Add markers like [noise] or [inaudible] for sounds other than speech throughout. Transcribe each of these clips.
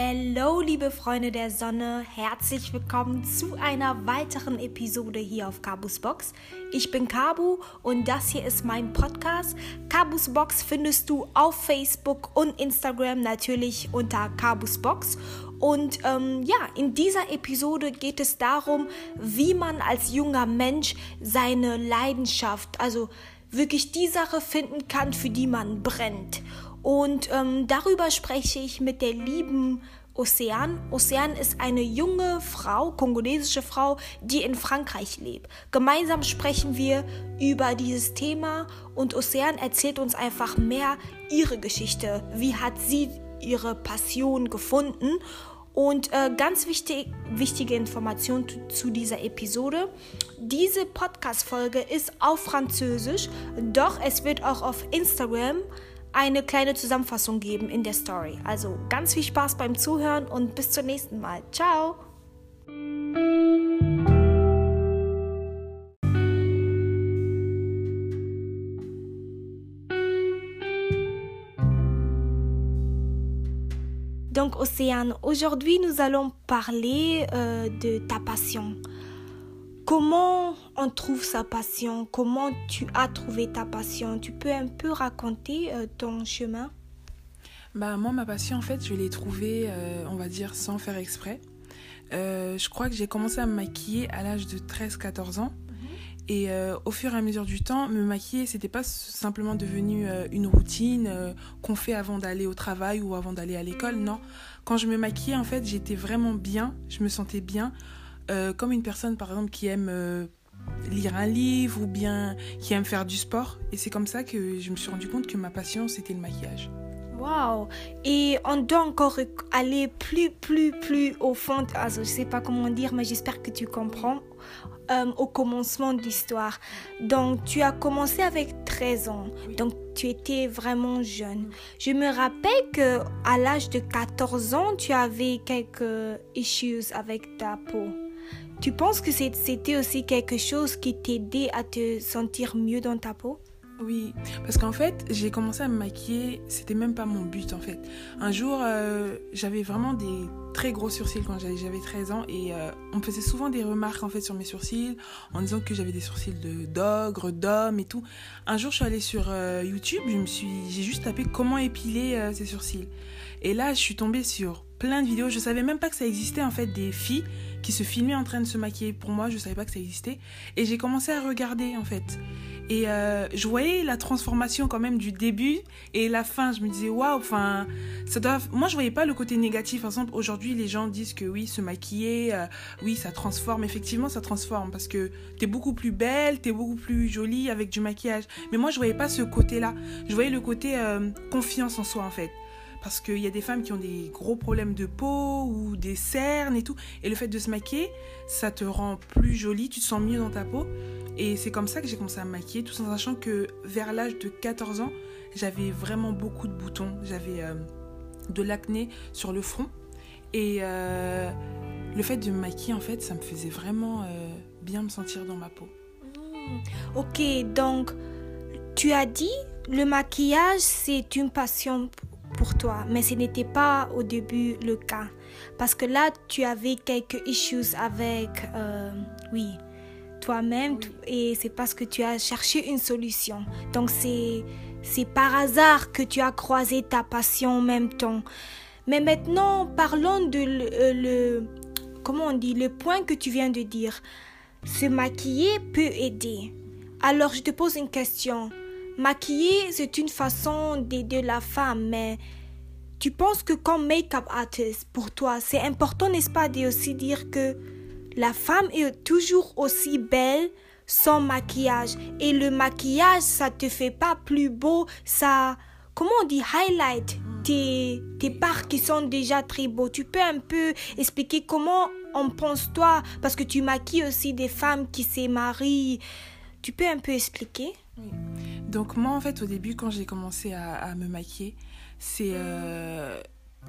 Hallo, liebe Freunde der Sonne, herzlich willkommen zu einer weiteren Episode hier auf Kabus Box. Ich bin Kabu und das hier ist mein Podcast. Kabus Box findest du auf Facebook und Instagram natürlich unter Kabus Box. Und ähm, ja, in dieser Episode geht es darum, wie man als junger Mensch seine Leidenschaft, also wirklich die Sache finden kann, für die man brennt. Und ähm, darüber spreche ich mit der lieben Ocean. Ocean ist eine junge Frau, kongolesische Frau, die in Frankreich lebt. Gemeinsam sprechen wir über dieses Thema und Ocean erzählt uns einfach mehr ihre Geschichte. Wie hat sie ihre Passion gefunden? Und äh, ganz wichtig, wichtige Information zu, zu dieser Episode. Diese Podcast-Folge ist auf Französisch, doch es wird auch auf Instagram eine kleine Zusammenfassung geben in der Story. Also ganz viel Spaß beim Zuhören und bis zum nächsten Mal. Ciao! Donc Océane, aujourd'hui nous allons parler euh, de ta passion. Comment on trouve sa passion? Comment tu as trouvé ta passion? Tu peux un peu raconter euh, ton chemin? Bah, Moi, ma passion, en fait, je l'ai trouvée, euh, on va dire, sans faire exprès. Euh, je crois que j'ai commencé à me maquiller à l'âge de 13-14 ans. Et au fur et à mesure du temps, me maquiller, c'était pas simplement devenu une routine qu'on fait avant d'aller au travail ou avant d'aller à l'école. Non, quand je me maquillais, en fait, j'étais vraiment bien, je me sentais bien. Euh, comme une personne par exemple qui aime euh, lire un livre ou bien qui aime faire du sport. Et c'est comme ça que je me suis rendu compte que ma passion c'était le maquillage. Wow! Et on doit encore aller plus, plus, plus au fond. Also, je ne sais pas comment dire, mais j'espère que tu comprends. Euh, au commencement de l'histoire. Donc, tu as commencé avec 13 ans. Donc, tu étais vraiment jeune. Je me rappelle que à l'âge de 14 ans, tu avais quelques issues avec ta peau. Tu penses que c'était aussi quelque chose qui t'aidait à te sentir mieux dans ta peau? Oui, parce qu'en fait, j'ai commencé à me maquiller, c'était même pas mon but en fait. Un jour, euh, j'avais vraiment des très gros sourcils quand j'avais 13 ans et euh, on me faisait souvent des remarques en fait sur mes sourcils en disant que j'avais des sourcils de d'ogre, d'homme et tout. Un jour, je suis allée sur euh, YouTube, je me suis j'ai juste tapé comment épiler ses sourcils. Et là, je suis tombée sur plein de vidéos, je savais même pas que ça existait en fait des filles qui se filmaient en train de se maquiller. Pour moi, je savais pas que ça existait et j'ai commencé à regarder en fait. Et euh, je voyais la transformation quand même du début et la fin. Je me disais, waouh, enfin, ça doit. Moi, je voyais pas le côté négatif. Par exemple, aujourd'hui, les gens disent que oui, se maquiller, euh, oui, ça transforme. Effectivement, ça transforme parce que tu es beaucoup plus belle, tu es beaucoup plus jolie avec du maquillage. Mais moi, je voyais pas ce côté-là. Je voyais le côté euh, confiance en soi, en fait parce qu'il y a des femmes qui ont des gros problèmes de peau ou des cernes et tout. Et le fait de se maquiller, ça te rend plus jolie, tu te sens mieux dans ta peau. Et c'est comme ça que j'ai commencé à me maquiller, tout en sachant que vers l'âge de 14 ans, j'avais vraiment beaucoup de boutons. J'avais euh, de l'acné sur le front. Et euh, le fait de me maquiller, en fait, ça me faisait vraiment euh, bien me sentir dans ma peau. Ok, donc tu as dit le maquillage, c'est une passion pour toi, mais ce n'était pas au début le cas. Parce que là, tu avais quelques issues avec, euh, oui, toi-même, et c'est parce que tu as cherché une solution. Donc c'est, c'est par hasard que tu as croisé ta passion en même temps. Mais maintenant, parlons de le, euh, le comment on dit, le point que tu viens de dire. Se maquiller peut aider. Alors je te pose une question. Maquiller, c'est une façon d'aider la femme, mais tu penses que comme make-up artist, pour toi, c'est important, n'est-ce pas, de aussi dire que la femme est toujours aussi belle sans maquillage? Et le maquillage, ça te fait pas plus beau, ça, comment on dit, highlight tes, tes parts qui sont déjà très beaux. Tu peux un peu expliquer comment on pense toi, parce que tu maquilles aussi des femmes qui se marient. Tu peux un peu expliquer? Oui. Donc moi en fait au début quand j'ai commencé à, me maquiller, c'est euh,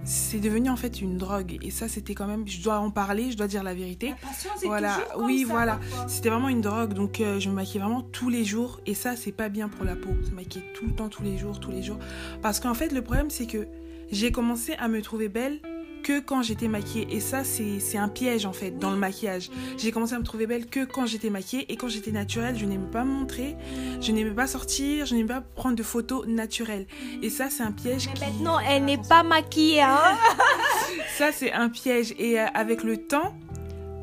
c'est devenu en fait une drogue. Et ça c'était quand même je dois en parler je dois dire la vérité. La voilà. oui voilà. c'était vraiment une drogue. Donc euh, je me maquillais vraiment tous les jours. Et ça c'est pas bien pour la peau. Se maquiller tout le temps tous les jours tous les jours. Parce qu'en fait le problème c'est que j'ai commencé à me trouver belle que quand j'étais maquillée. Et ça, c'est un piège en fait dans le maquillage. J'ai commencé à me trouver belle que quand j'étais maquillée et quand j'étais naturelle, je n'aimais pas me montrer, je n'aimais pas sortir, je n'aimais pas prendre de photos naturelles. Et ça, c'est un piège. Mais maintenant, elle n'est pas maquillée. Hein [laughs] ça, c'est un piège. Et euh, avec le temps,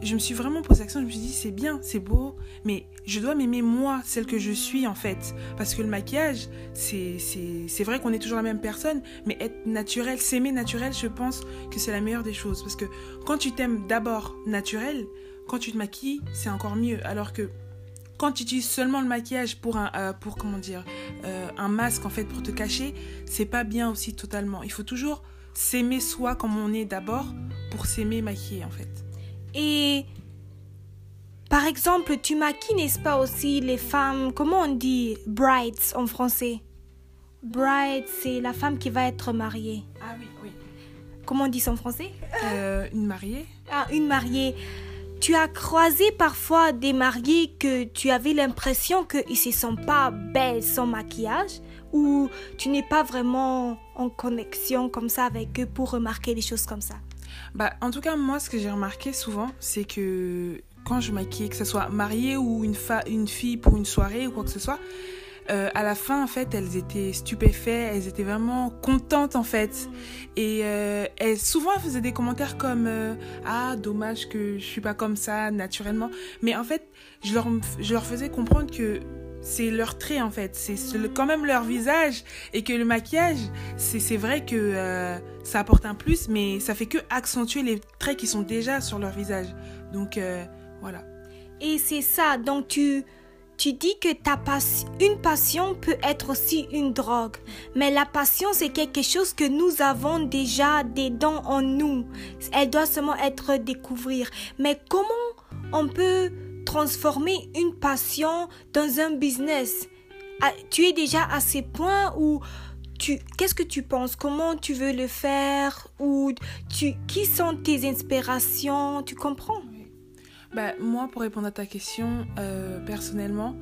je me suis vraiment posé l'action, je me suis dit c'est bien, c'est beau, mais je dois m'aimer moi, celle que je suis en fait. Parce que le maquillage, c'est vrai qu'on est toujours la même personne, mais être naturel, s'aimer naturel, je pense que c'est la meilleure des choses. Parce que quand tu t'aimes d'abord naturel, quand tu te maquilles, c'est encore mieux. Alors que quand tu utilises seulement le maquillage pour un, euh, pour comment dire, euh, un masque en fait pour te cacher, c'est pas bien aussi totalement. Il faut toujours s'aimer soi comme on est d'abord pour s'aimer maquiller en fait. Et par exemple, tu maquilles, n'est-ce pas aussi les femmes, comment on dit brides en français? Bride, c'est la femme qui va être mariée. Ah oui, oui. Comment on dit ça en français? Euh, Une mariée. Ah, une mariée. Tu as croisé parfois des mariés que tu avais l'impression qu'ils ne se sentent pas belles sans maquillage ou tu n'es pas vraiment en connexion comme ça avec eux pour remarquer des choses comme ça? Bah, en tout cas, moi, ce que j'ai remarqué souvent, c'est que quand je maquillais, que ce soit mariée ou une, fille pour une soirée ou quoi que ce soit, euh, à la fin, en fait, elles étaient stupéfaites, elles étaient vraiment contentes, en fait. Et euh, elles, souvent, elles faisaient des commentaires comme euh, Ah, dommage que je suis pas comme ça, naturellement. Mais en fait, je leur faisais comprendre que c'est leur trait en fait, c'est quand même leur visage et que le maquillage, c'est vrai que euh, ça apporte un plus, mais ça fait que accentuer les traits qui sont déjà sur leur visage. Donc euh, voilà. Et c'est ça, donc tu, tu dis que ta passion, une passion peut être aussi une drogue, mais la passion c'est quelque chose que nous avons déjà dedans en nous. Elle doit seulement être découvrir. Mais comment on peut transformer une passion dans un business. Ah, tu es déjà à ces points où tu qu'est-ce que tu penses? Comment tu veux le faire? Ou tu qui sont tes inspirations? Tu comprends? Bah, moi, pour répondre à ta question, euh, personnellement,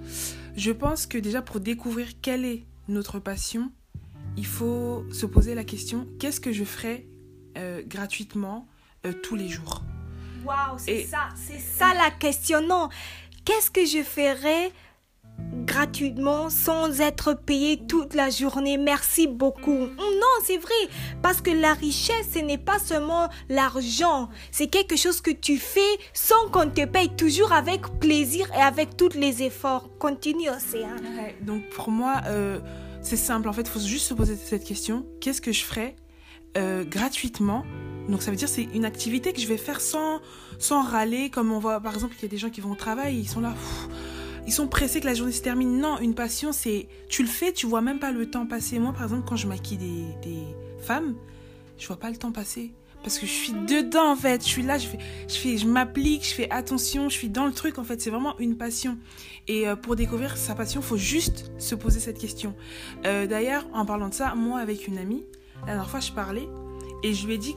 je pense que déjà pour découvrir quelle est notre passion, il faut se poser la question qu'est-ce que je ferai euh, gratuitement euh, tous les jours? Waouh, c'est ça, c'est ça la question. Non, qu'est-ce que je ferais gratuitement sans être payé toute la journée? Merci beaucoup. Non, c'est vrai. Parce que la richesse, ce n'est pas seulement l'argent. C'est quelque chose que tu fais sans qu'on te paye toujours avec plaisir et avec tous les efforts. Continue, Océane. donc pour moi, euh, c'est simple. En fait, il faut juste se poser cette question. Qu'est-ce que je ferais euh, gratuitement donc ça veut dire c'est une activité que je vais faire sans, sans râler, comme on voit par exemple il y a des gens qui vont au travail, ils sont là, ils sont pressés que la journée se termine. Non, une passion c'est tu le fais, tu vois même pas le temps passer. Moi par exemple quand je maquille des, des femmes, je vois pas le temps passer parce que je suis dedans en fait, je suis là, je fais, je fais, je m'applique, je fais attention, je suis dans le truc en fait, c'est vraiment une passion. Et euh, pour découvrir sa passion, faut juste se poser cette question. Euh, d'ailleurs, en parlant de ça, moi avec une amie, la dernière fois je parlais et je lui ai dit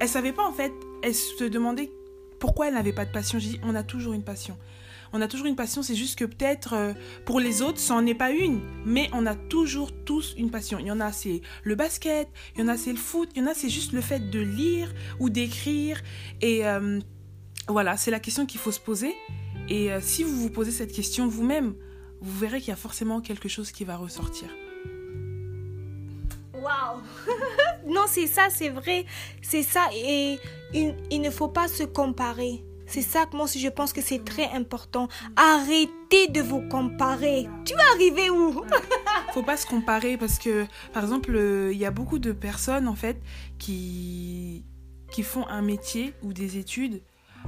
elle savait pas en fait. Elle se demandait pourquoi elle n'avait pas de passion. J'ai dit, on a toujours une passion. On a toujours une passion, c'est juste que peut-être euh, pour les autres, ça n'en est pas une. Mais on a toujours tous une passion. Il y en a, c'est le basket, il y en a, c'est le foot, il y en a, c'est juste le fait de lire ou d'écrire. Et euh, voilà, c'est la question qu'il faut se poser. Et si vous vous posez cette question vous-même, vous verrez qu'il y a forcément quelque chose qui va ressortir. Non, c'est ça, c'est vrai. C'est ça. Et il, ne faut pas se comparer. C'est ça que moi je pense que c'est très important. Arrêtez de vous comparer. Tu vas arriver où? [laughs] Faut pas se comparer parce que, par exemple, il y a beaucoup de personnes en fait qui, qui font un métier ou des études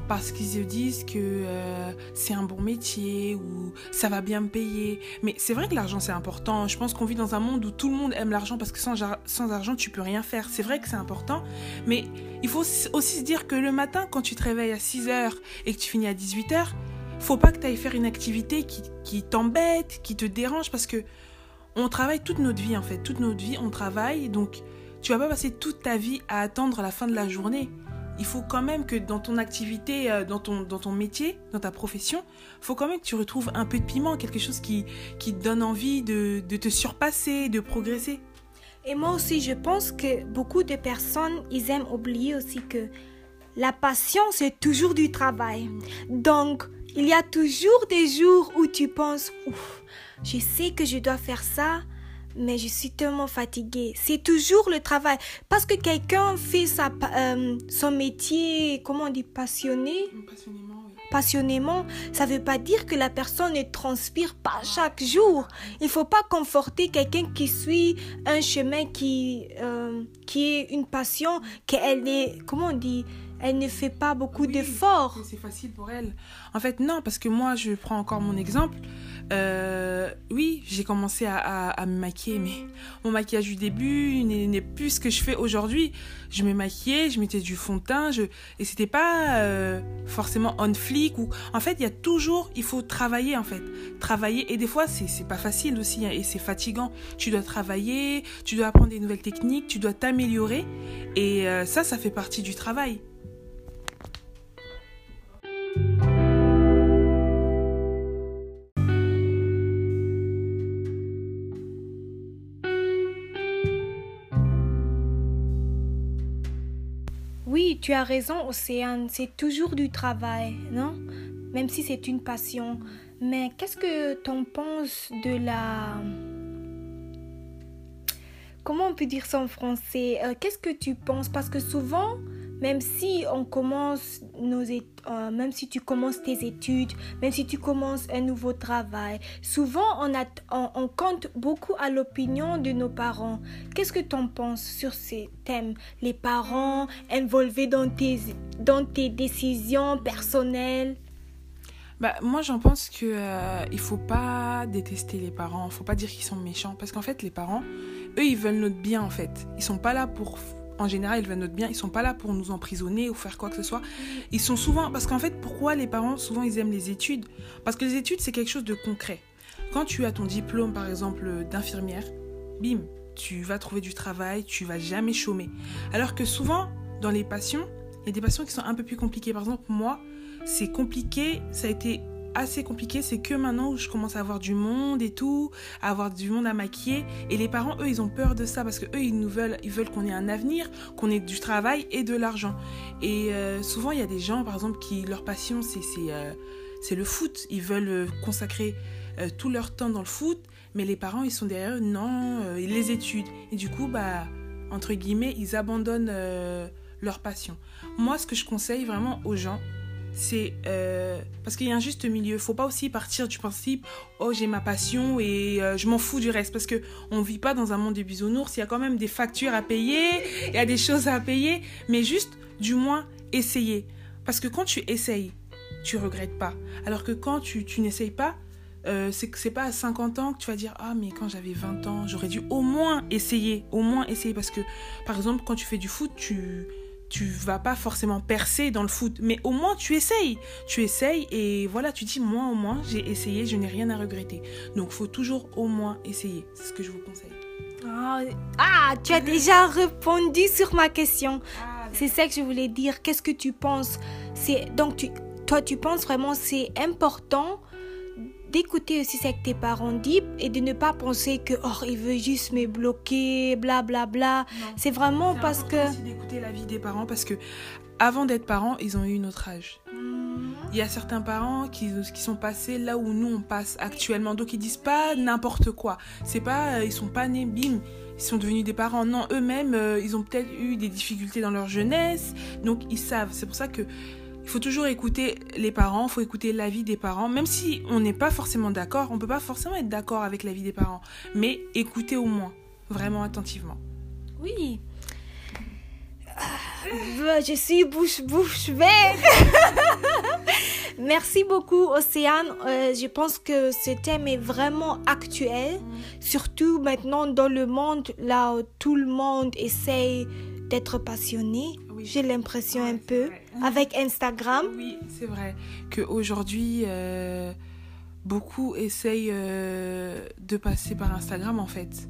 parce qu'ils se disent que euh, c'est un bon métier ou ça va bien me payer. Mais c'est vrai que l'argent c'est important. Je pense qu'on vit dans un monde où tout le monde aime l'argent parce que sans, argent tu peux rien faire. C'est vrai que c'est important. Mais il faut aussi se dire que le matin quand tu te réveilles à 6h et que tu finis à 18h, faut pas que tu ailles faire une activité qui, qui t'embête, qui te dérange parce que on travaille toute notre vie en fait. Toute notre vie on travaille donc tu vas pas passer toute ta vie à attendre la fin de la journée il faut quand même que dans ton activité, euh, dans ton, dans ton métier, dans ta profession, il faut quand même que tu retrouves un peu de piment, quelque chose qui, qui te donne envie de, de te surpasser, de progresser. Et moi aussi, je pense que beaucoup de personnes, ils aiment oublier aussi que la passion, c'est toujours du travail. Donc, il y a toujours des jours où tu penses, ouf, je sais que je dois faire ça, mais je suis tellement fatiguée. C'est toujours le travail. Parce que quelqu'un fait sa, euh, son métier, comment on dit, passionné? Passionnément, oui. passionnément, ça ne veut pas dire que la personne ne transpire pas chaque jour. Il faut pas conforter quelqu'un qui suit un chemin qui, euh, qui est une passion, qu'elle est, comment on dit, elle ne fait pas beaucoup Oui, d'efforts. C'est facile pour elle. En fait, non, parce que moi, je prends encore mon exemple. Euh, oui, j'ai commencé à, à- à me maquiller, mais mon maquillage du début n'est plus ce que je fais aujourd'hui. Je me maquillais, je mettais du fond de teint, je... et c'était pas euh, forcément on flic. Ou... En fait, il y a toujours, il faut travailler en fait. Travailler, et des fois, c'est c'est pas facile aussi, hein, et c'est fatigant. Tu dois travailler, tu dois apprendre des nouvelles techniques, tu dois t'améliorer, et euh, ça, ça fait partie du travail. Tu as raison, Océane, c'est toujours du travail, non? Même si c'est une passion. Mais qu'est-ce que t'en penses de la... Comment on peut dire ça en français? Euh, Qu'est-ce que tu penses? Parce que souvent, même si on commence nos euh, même si tu commences tes études, même si tu commences un nouveau travail, souvent on, compte beaucoup à l'opinion de nos parents. Qu'est-ce que tu en penses sur ces thèmes? Les parents involvés dans tes, dans tes décisions personnelles? Bah, moi, j'en pense que euh, il faut pas détester les parents. faut pas dire qu'ils sont méchants. Parce qu'en fait, les parents, eux, ils veulent notre bien, en fait. Ils sont pas là pour. En général, ils veulent notre bien. Ils sont pas là pour nous emprisonner ou faire quoi que ce soit. Ils sont souvent. Parce qu'en fait, pourquoi les parents, souvent, ils aiment les études? Parce que les études, c'est quelque chose de concret. Quand tu as ton diplôme, par exemple, d'infirmière, bim, tu vas trouver du travail, tu vas jamais chômer. Alors que souvent, dans les passions, il y a des passions qui sont un peu plus compliquées. Par exemple, moi, c'est compliqué, ça a été assez compliqué, c'est que maintenant où je commence à avoir du monde et tout, à avoir du monde à maquiller, et les parents, eux, ils ont peur de ça parce que eux, ils nous veulent, ils veulent qu'on ait un avenir, qu'on ait du travail et de l'argent. Et euh, souvent, il y a des gens, par exemple, qui leur passion, c'est euh, le foot. Ils veulent euh, consacrer tout leur temps dans le foot, mais les parents, ils sont derrière eux, non, les études. Et du coup, bah, entre guillemets, ils abandonnent leur passion. Moi, ce que je conseille vraiment aux gens, c'est euh, parce qu'il y a un juste milieu. Faut pas aussi partir du principe oh j'ai ma passion et euh, je m'en fous du reste parce que on vit pas dans un monde de bisounours. Il y a quand même des factures à payer, il y a des choses à payer, mais juste du moins essayer. Parce que quand tu essayes, tu regrettes pas. Alors que quand tu, n'essayes pas, euh, c'est que c'est pas à 50 ans que tu vas dire ah mais quand j'avais 20 ans j'aurais dû au moins essayer au moins essayer parce que par exemple quand tu fais du foot tu tu vas pas forcément percer dans le foot. Mais au moins tu essayes. Tu essayes et voilà tu dis moi au moins j'ai essayé je n'ai rien à regretter. Donc faut toujours au moins essayer. C'est ce que je vous conseille. Ah, ah, tu as déjà répondu sur ma question. C'est ça que je voulais dire. Qu'est-ce que tu penses? C'est donc tu, toi, tu penses vraiment c'est important d'écouter aussi ce que tes parents disent et de ne pas penser que oh il veut juste me bloquer, bla bla bla. C'est vraiment parce que aussi d'écouter l'avis des parents parce que avant d'être parents ils ont eu notre âge Il y a certains parents qui, qui sont passés là où nous on passe actuellement. Donc ils disent pas n'importe quoi. C'est pas euh, ils sont pas nés bim, ils sont devenus des parents. Non, eux-mêmes euh, ils ont peut-être eu des difficultés dans leur jeunesse. Donc ils savent. C'est pour ça que il faut toujours écouter les parents, il faut écouter l'avis des parents, même si on n'est pas forcément d'accord, on peut pas forcément être d'accord avec l'avis des parents, mais écoutez au moins, vraiment attentivement. oui. Ah, Je suis bouche bouche bée. [laughs] Merci beaucoup Océane. Euh, je pense que ce thème est vraiment actuel, surtout maintenant dans le monde là où tout le monde essaye d'être passionné. Oui. J'ai l'impression Ouais, un peu vrai. avec Instagram. Oui, c'est vrai qu'aujourd'hui, euh, beaucoup essayent euh, de passer par Instagram en fait.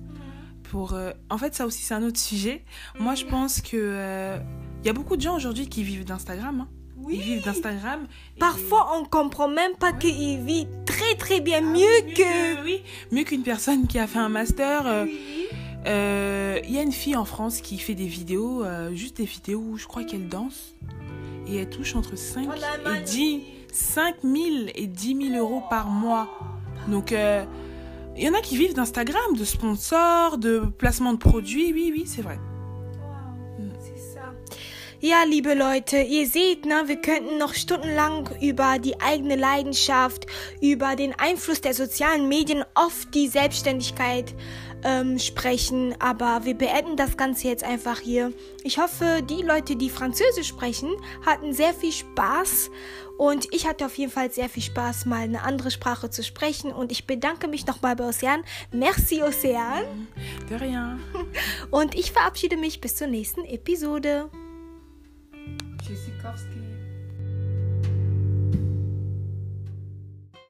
Pour, euh, en fait, ça aussi, c'est un autre sujet. Moi, je pense que euh, il y a beaucoup de gens aujourd'hui qui vivent d'Instagram. hein. Ils vivent d'Instagram. Parfois, on comprend même pas Ouais. qu'il vit très très bien Ah, mieux que. oui, mieux qu'une personne qui a fait un master. Euh, Euh, Il y a une fille en France qui fait des vidéos, euh, juste des vidéos où je crois qu'elle danse. Et elle touche entre 5 et 10, 5 000 et 10 000 euros par mois. Donc, euh, il y en a qui vivent d'Instagram, de sponsors, de placement de produits. Oui, oui, c'est vrai. Ja, liebe Leute, ihr seht, ne, wir könnten noch stundenlang über die eigene Leidenschaft, über den Einfluss der sozialen Medien auf die Selbstständigkeit ähm, sprechen, aber wir beenden das Ganze jetzt einfach hier. Ich hoffe, die Leute, die Französisch sprechen, hatten sehr viel Spaß und ich hatte auf jeden Fall sehr viel Spaß, mal eine andere Sprache zu sprechen und ich bedanke mich nochmal bei Ocean. Merci, Ocean. De rien. [laughs] Und ich verabschiede mich bis zur nächsten Episode. Чесиковский